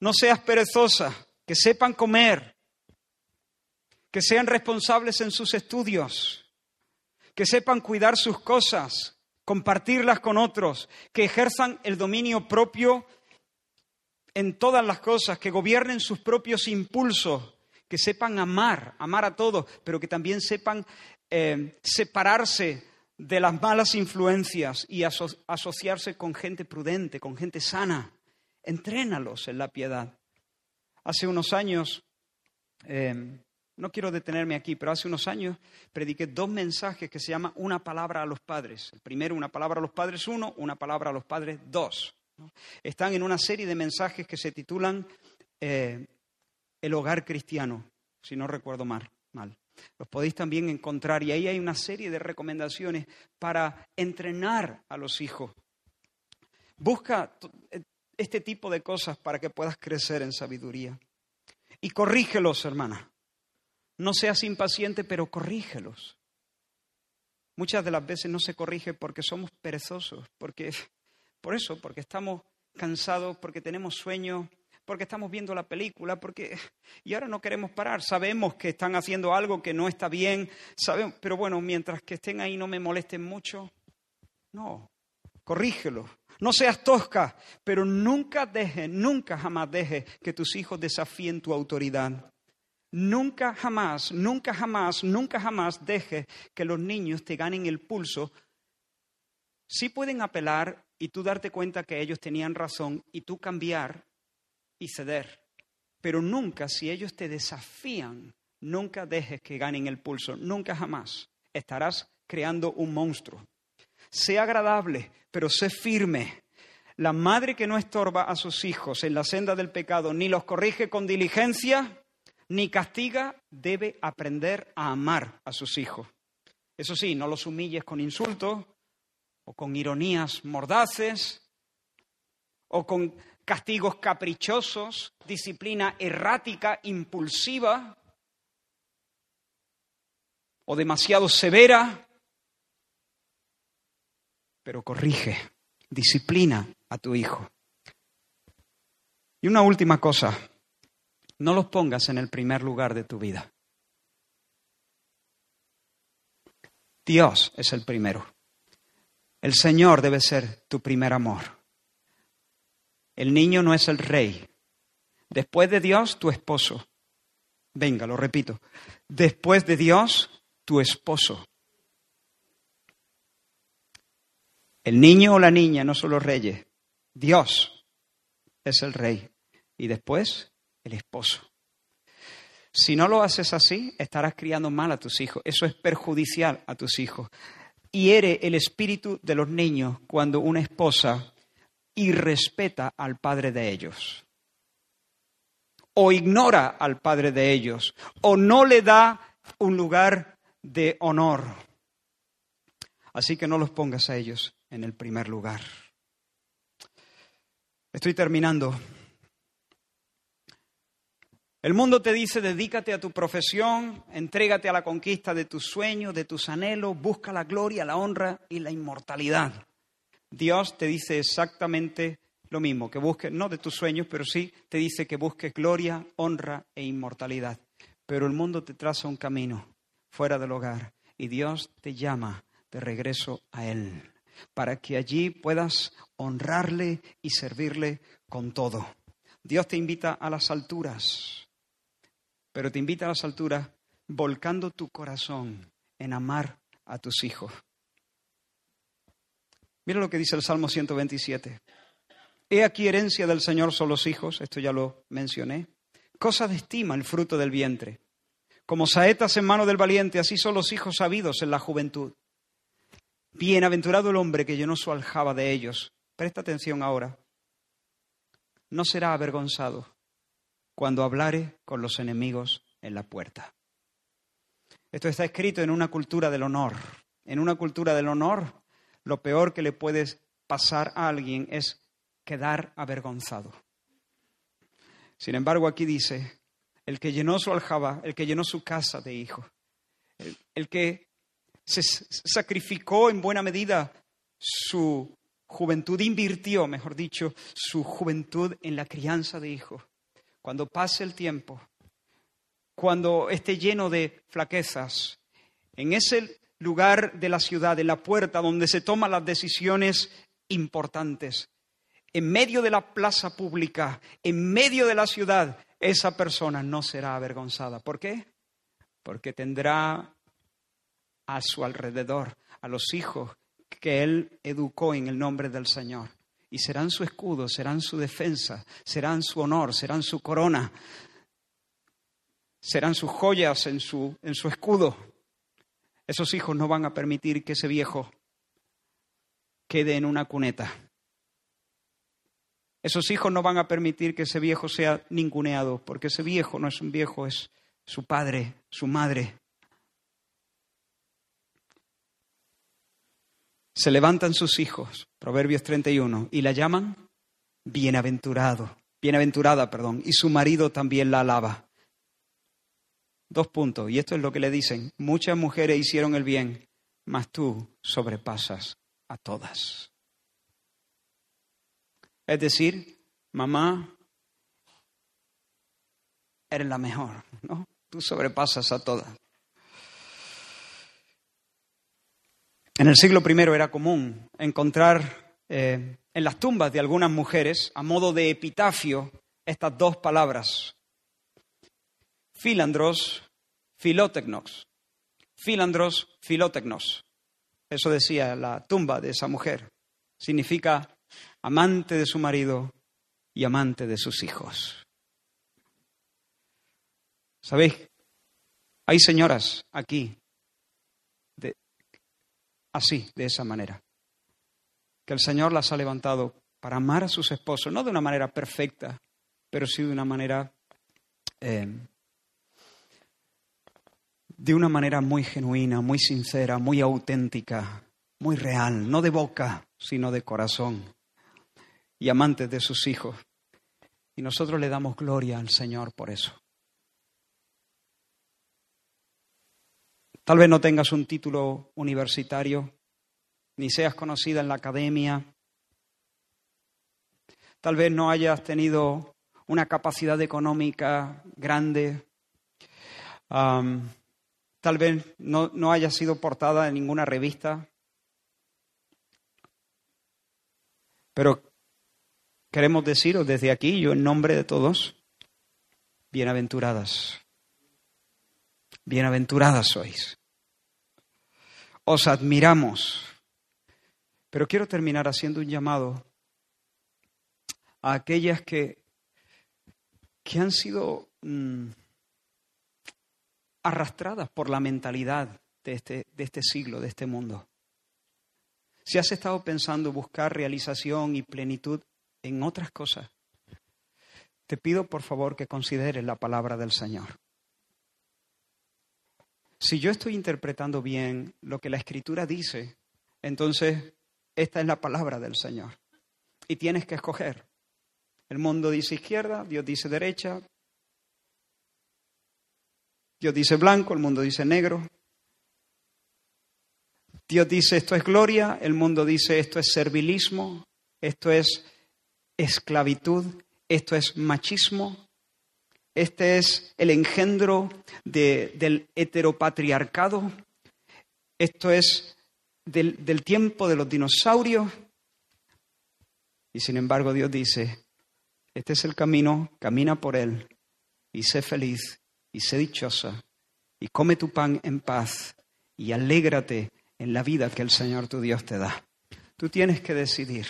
no seas perezosa, que sepan comer, que sean responsables en sus estudios, que sepan cuidar sus cosas, compartirlas con otros, que ejerzan el dominio propio en todas las cosas, que gobiernen sus propios impulsos, que sepan amar, amar a todos, pero que también sepan eh, separarse de las malas influencias y asociarse con gente prudente, con gente sana. Entrénalos en la piedad. Hace unos años, eh, no quiero detenerme aquí, pero hace unos años prediqué dos mensajes que se llaman Una palabra a los padres. El primero, Una palabra a los padres uno, Una palabra a los padres dos. Están en una serie de mensajes que se titulan eh, El hogar cristiano, si no recuerdo mal, mal. Los podéis también encontrar y ahí hay una serie de recomendaciones para entrenar a los hijos. Busca eh, este tipo de cosas para que puedas crecer en sabiduría. Y corrígelos, hermana. No seas impaciente, pero corrígelos. Muchas de las veces no se corrige porque somos perezosos, porque por eso, porque estamos cansados, porque tenemos sueño, porque estamos viendo la película, porque y ahora no queremos parar. Sabemos que están haciendo algo que no está bien, sabemos, pero bueno, mientras que estén ahí no me molesten mucho. No, corrígelo. No seas tosca, pero nunca deje, nunca jamás deje que tus hijos desafíen tu autoridad. Nunca jamás, nunca jamás, nunca jamás deje que los niños te ganen el pulso. Sí pueden apelar y tú darte cuenta que ellos tenían razón y tú cambiar y ceder. Pero nunca, si ellos te desafían, nunca dejes que ganen el pulso, nunca jamás. Estarás creando un monstruo. Sé agradable, pero sé firme. La madre que no estorba a sus hijos en la senda del pecado, ni los corrige con diligencia, ni castiga, debe aprender a amar a sus hijos. Eso sí, no los humilles con insultos o con ironías mordaces o con castigos caprichosos, disciplina errática, impulsiva o demasiado severa, pero corrige, disciplina a tu hijo. Y una última cosa, no los pongas en el primer lugar de tu vida. Dios es el primero. El Señor debe ser tu primer amor. El niño no es el rey. Después de Dios, tu esposo. Venga, lo repito. Después de Dios, tu esposo. El niño o la niña no son los reyes. Dios es el rey. Y después, el esposo. Si no lo haces así, estarás criando mal a tus hijos. Eso es perjudicial a tus hijos. Hiere el espíritu de los niños cuando una esposa y respeta al padre de ellos. O ignora al padre de ellos. O no le da un lugar de honor. Así que no los pongas a ellos en el primer lugar. Estoy terminando. El mundo te dice, dedícate a tu profesión, entrégate a la conquista de tus sueños, de tus anhelos, busca la gloria, la honra y la inmortalidad. Dios te dice exactamente lo mismo, que busques, no de tus sueños, pero sí te dice que busques gloria, honra e inmortalidad. Pero el mundo te traza un camino fuera del hogar y Dios te llama de regreso a Él, para que allí puedas honrarle y servirle con todo. Dios te invita a las alturas, pero te invita a las alturas volcando tu corazón en amar a tus hijos. Mira lo que dice el Salmo 127. He aquí herencia del Señor son los hijos, esto ya lo mencioné. Cosa de estima el fruto del vientre. Como saetas en mano del valiente, así son los hijos sabidos en la juventud. Bienaventurado el hombre que llenó su aljaba de ellos. Presta atención ahora. No será avergonzado cuando hablare con los enemigos en la puerta. Esto está escrito en una cultura del honor. En una cultura del honor, lo peor que le puedes pasar a alguien es quedar avergonzado. Sin embargo, aquí dice, el que llenó su aljaba, el que llenó su casa de hijos, el, que se sacrificó en buena medida su juventud, invirtió, mejor dicho, su juventud en la crianza de hijos. Cuando pase el tiempo, cuando esté lleno de flaquezas, en ese lugar de la ciudad, de la puerta donde se toman las decisiones importantes. en medio de la plaza pública, en medio de la ciudad, esa persona no será avergonzada. ¿Por qué? Porque tendrá a su alrededor a los hijos que él educó en el nombre del Señor. Y serán su escudo, serán su defensa, serán su honor, serán su corona, serán sus joyas en su, en su escudo. Esos hijos no van a permitir que ese viejo quede en una cuneta. Esos hijos no van a permitir que ese viejo sea ninguneado, porque ese viejo no es un viejo, es su padre, su madre. Se levantan sus hijos, Proverbios 31, y la llaman bienaventurado, bienaventurada, perdón, y su marido también la alaba. Dos puntos, y esto es lo que le dicen, muchas mujeres hicieron el bien, mas tú sobrepasas a todas. Es decir, mamá, eres la mejor, ¿no? Tú sobrepasas a todas. En el siglo I era común encontrar eh, en las tumbas de algunas mujeres, a modo de epitafio, estas dos palabras. Filandros, filotecnos. Filandros, filotecnos. Eso decía la tumba de esa mujer. Significa amante de su marido y amante de sus hijos. ¿Sabéis? Hay señoras aquí así, de esa manera, que el Señor las ha levantado para amar a sus esposos, no de una manera perfecta, pero sí de una manera eh, de una manera muy genuina, muy sincera, muy auténtica, muy real, no de boca, sino de corazón y amantes de sus hijos. Y nosotros le damos gloria al Señor por eso. Tal vez no tengas un título universitario, ni seas conocida en la academia. Tal vez no hayas tenido una capacidad económica grande. tal vez no, no hayas sido portada en ninguna revista. Pero Queremos deciros desde aquí, yo en nombre de todos, bienaventuradas. Bienaventuradas sois. Os admiramos. Pero quiero terminar haciendo un llamado a aquellas que, que han sido mm, arrastradas por la mentalidad de este, de este siglo, de este mundo. Si has estado pensando buscar realización y plenitud en otras cosas, te pido por favor que consideres la palabra del Señor. Si yo estoy interpretando bien lo que la Escritura dice, entonces esta es la palabra del Señor. Y tienes que escoger. El mundo dice izquierda, Dios dice derecha, Dios dice blanco, el mundo dice negro. Dios dice esto es gloria, el mundo dice esto es servilismo, esto es esclavitud, esto es machismo, este es el engendro del heteropatriarcado, esto es del, del tiempo de los dinosaurios. Y sin embargo Dios dice, este es el camino, camina por él y sé feliz y sé dichosa y come tu pan en paz y alégrate en la vida que el Señor tu Dios te da. Tú tienes que decidir.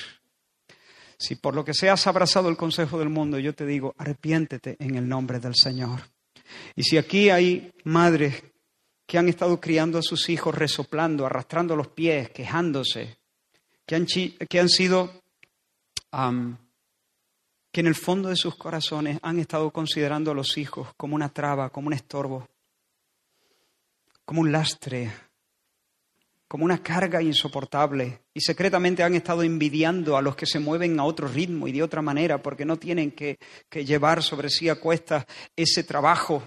Si por lo que sea abrazado el consejo del mundo, yo te digo, arrepiéntete en el nombre del Señor. Y si aquí hay madres que han estado criando a sus hijos resoplando, arrastrando los pies, quejándose, que han, que han sido, que en el fondo de sus corazones han estado considerando a los hijos como una traba, como un estorbo, como un lastre, como una carga insoportable y secretamente han estado envidiando a los que se mueven a otro ritmo y de otra manera porque no tienen que, llevar sobre sí a cuestas ese trabajo.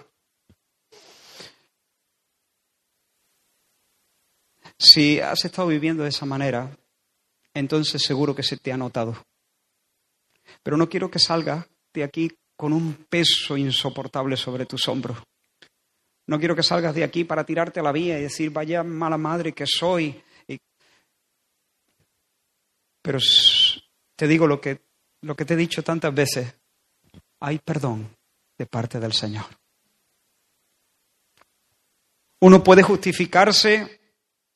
Si has estado viviendo de esa manera, entonces seguro que se te ha notado. Pero no quiero que salgas de aquí con un peso insoportable sobre tus hombros. No quiero que salgas de aquí para tirarte a la vía y decir, vaya mala madre que soy. Pero te digo lo que lo que te he dicho tantas veces, hay perdón de parte del Señor. Uno puede justificarse,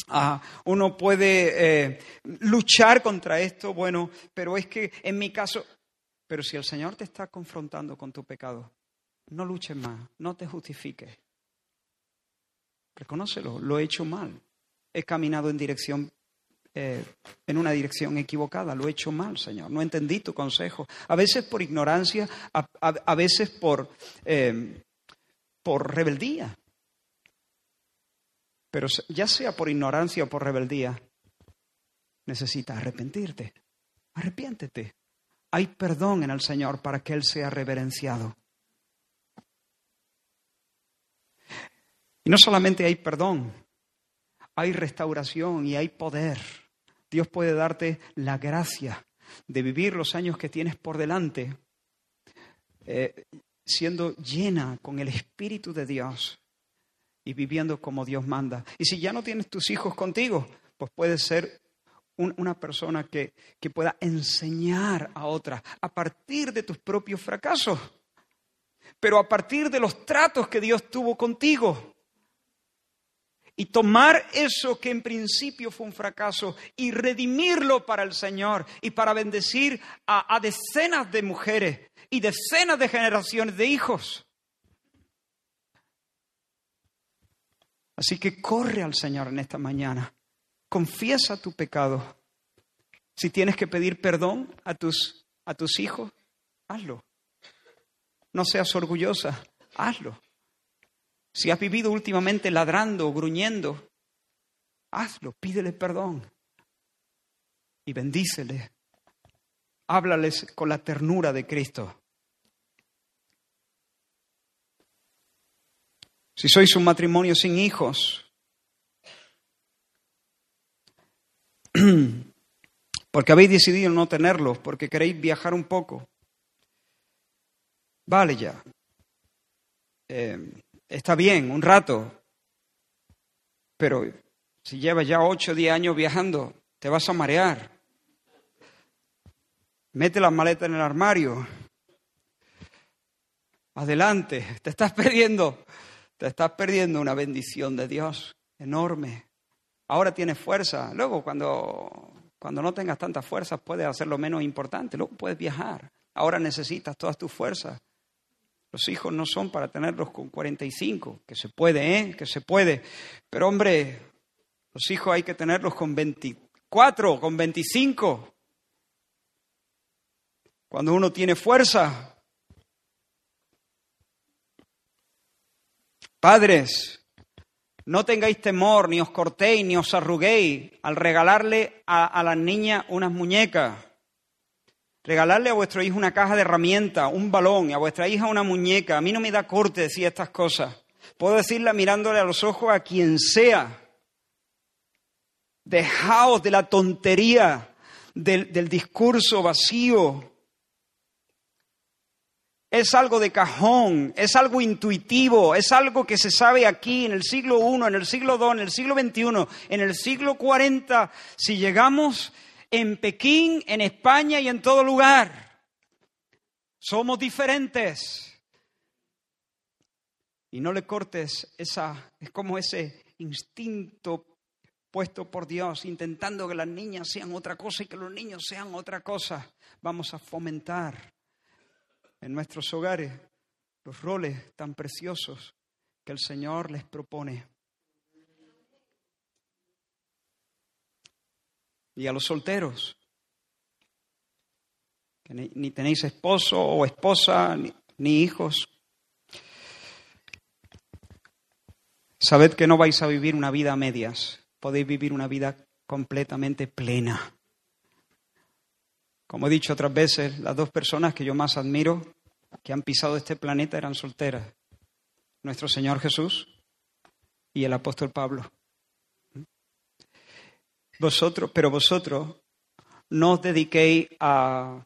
ah, uno puede eh, luchar contra esto, bueno, pero es que en mi caso, pero si el Señor te está confrontando con tu pecado, no luches más, no te justifiques. Reconócelo, lo he hecho mal. He caminado en dirección eh, en una dirección equivocada, lo he hecho mal, Señor, no entendí tu consejo. A veces por ignorancia, a, veces por, eh, por rebeldía. Pero ya sea por ignorancia o por rebeldía, necesitas arrepentirte. Arrepiéntete. Hay perdón en el Señor para que Él sea reverenciado. Y no solamente hay perdón, hay restauración y hay poder. Dios puede darte la gracia de vivir los años que tienes por delante eh, siendo llena con el Espíritu de Dios y viviendo como Dios manda. Y si ya no tienes tus hijos contigo, pues puedes ser una persona que, que pueda enseñar a otras a partir de tus propios fracasos, pero a partir de los tratos que Dios tuvo contigo y tomar eso que en principio fue un fracaso y redimirlo para el Señor y para bendecir a, decenas de mujeres y decenas de generaciones de hijos. Así que corre al Señor en esta mañana, confiesa tu pecado. Si tienes que pedir perdón a tus, a tus hijos, hazlo. No seas orgullosa, hazlo. Si has vivido últimamente ladrando o gruñendo, hazlo, pídele perdón y bendícele. Háblales con la ternura de Cristo. Si sois un matrimonio sin hijos, porque habéis decidido no tenerlos, porque queréis viajar un poco, vale ya. Eh, está bien, un rato, pero si llevas ya ocho o diez años viajando, te vas a marear. Mete las maletas en el armario. Adelante, te estás perdiendo, te estás perdiendo una bendición de Dios enorme. Ahora tienes fuerza, luego cuando, cuando no tengas tantas fuerzas puedes hacer lo menos importante, luego puedes viajar. Ahora necesitas todas tus fuerzas. Los hijos no son para tenerlos con 45, que se puede, ¿eh? Que se puede. Pero hombre, los hijos hay que tenerlos con 24, con 25. Cuando uno tiene fuerza. Padres, no tengáis temor, ni os cortéis, ni os arruguéis al regalarle a, a las niñas unas muñecas Regalarle a vuestro hijo una caja de herramientas, un balón, y a vuestra hija una muñeca. A mí no me da corte decir estas cosas. Puedo decirla mirándole a los ojos a quien sea. Dejaos de la tontería del, del discurso vacío. Es algo de cajón, es algo intuitivo, es algo que se sabe aquí en el siglo I, en el siglo II, en el siglo XXI, en el siglo 40. Si llegamos en Pekín, en España y en todo lugar. Somos diferentes. Y no le cortes esa, es como ese instinto puesto por Dios, intentando que las niñas sean otra cosa y que los niños sean otra cosa. Vamos a fomentar en nuestros hogares los roles tan preciosos que el Señor les propone. Y a los solteros, que ni, tenéis esposo o esposa, ni, hijos. Sabed que no vais a vivir una vida a medias, podéis vivir una vida completamente plena. Como he dicho otras veces, las dos personas que yo más admiro que han pisado este planeta eran solteras. Nuestro Señor Jesús y el apóstol Pablo. Vosotros, pero vosotros no os dediquéis a,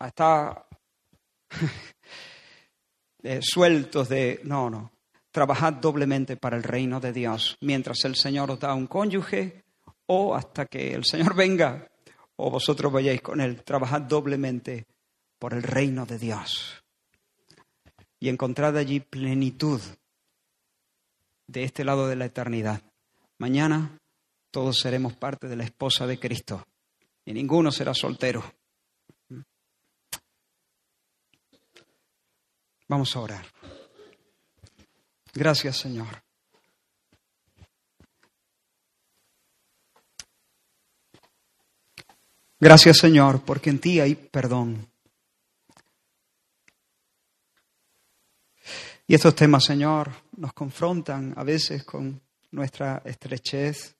estar eh, sueltos de... No, no. Trabajad doblemente para el reino de Dios mientras el Señor os da un cónyuge o hasta que el Señor venga o vosotros vayáis con Él, trabajad doblemente por el reino de Dios y encontrad allí plenitud de este lado de la eternidad. Mañana todos seremos parte de la esposa de Cristo y ninguno será soltero. Vamos a orar. Gracias, Señor. Gracias, Señor, porque en ti hay perdón. Y estos temas, Señor, nos confrontan a veces con nuestra estrechez.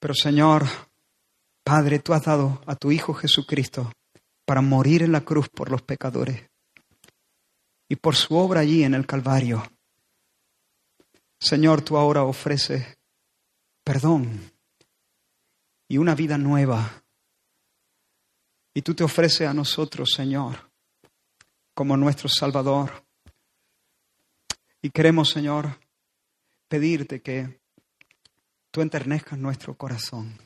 Pero, Señor, Padre, tú has dado a tu Hijo Jesucristo para morir en la cruz por los pecadores y por su obra allí en el Calvario. Señor, tú ahora ofreces perdón y una vida nueva. Y tú te ofreces a nosotros, Señor, como nuestro Salvador. Y queremos, Señor, pedirte que tú enternezcas nuestro corazón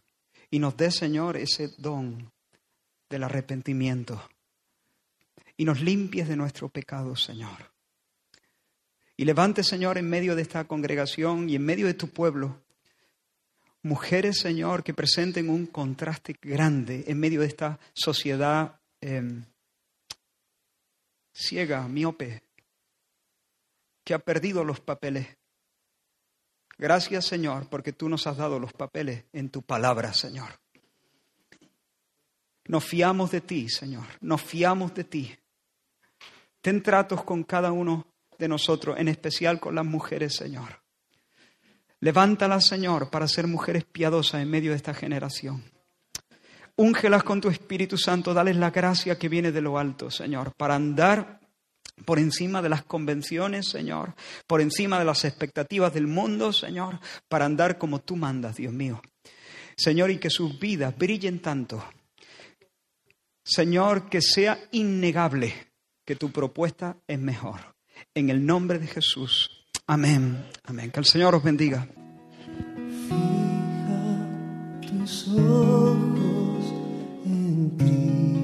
y nos des, Señor, ese don del arrepentimiento y nos limpies de nuestro pecado, Señor. Y levante, Señor, en medio de esta congregación y en medio de tu pueblo, mujeres, Señor, que presenten un contraste grande en medio de esta sociedad em, ciega, miope, que ha perdido los papeles. Gracias, Señor, porque tú nos has dado los papeles en tu palabra, Señor. Nos fiamos de ti, Señor, nos fiamos de ti. Ten tratos con cada uno de nosotros, en especial con las mujeres, Señor. Levántalas, Señor, para ser mujeres piadosas en medio de esta generación. Úngelas con tu Espíritu Santo, dales la gracia que viene de lo alto, Señor, para andar por encima de las convenciones, Señor, por encima de las expectativas del mundo, Señor, para andar como tú mandas, Dios mío. Señor, y que sus vidas brillen tanto. Señor, que sea innegable que tu propuesta es mejor. En el nombre de Jesús. Amén. Amén. Que el Señor os bendiga. Fija tus ojos en Cristo,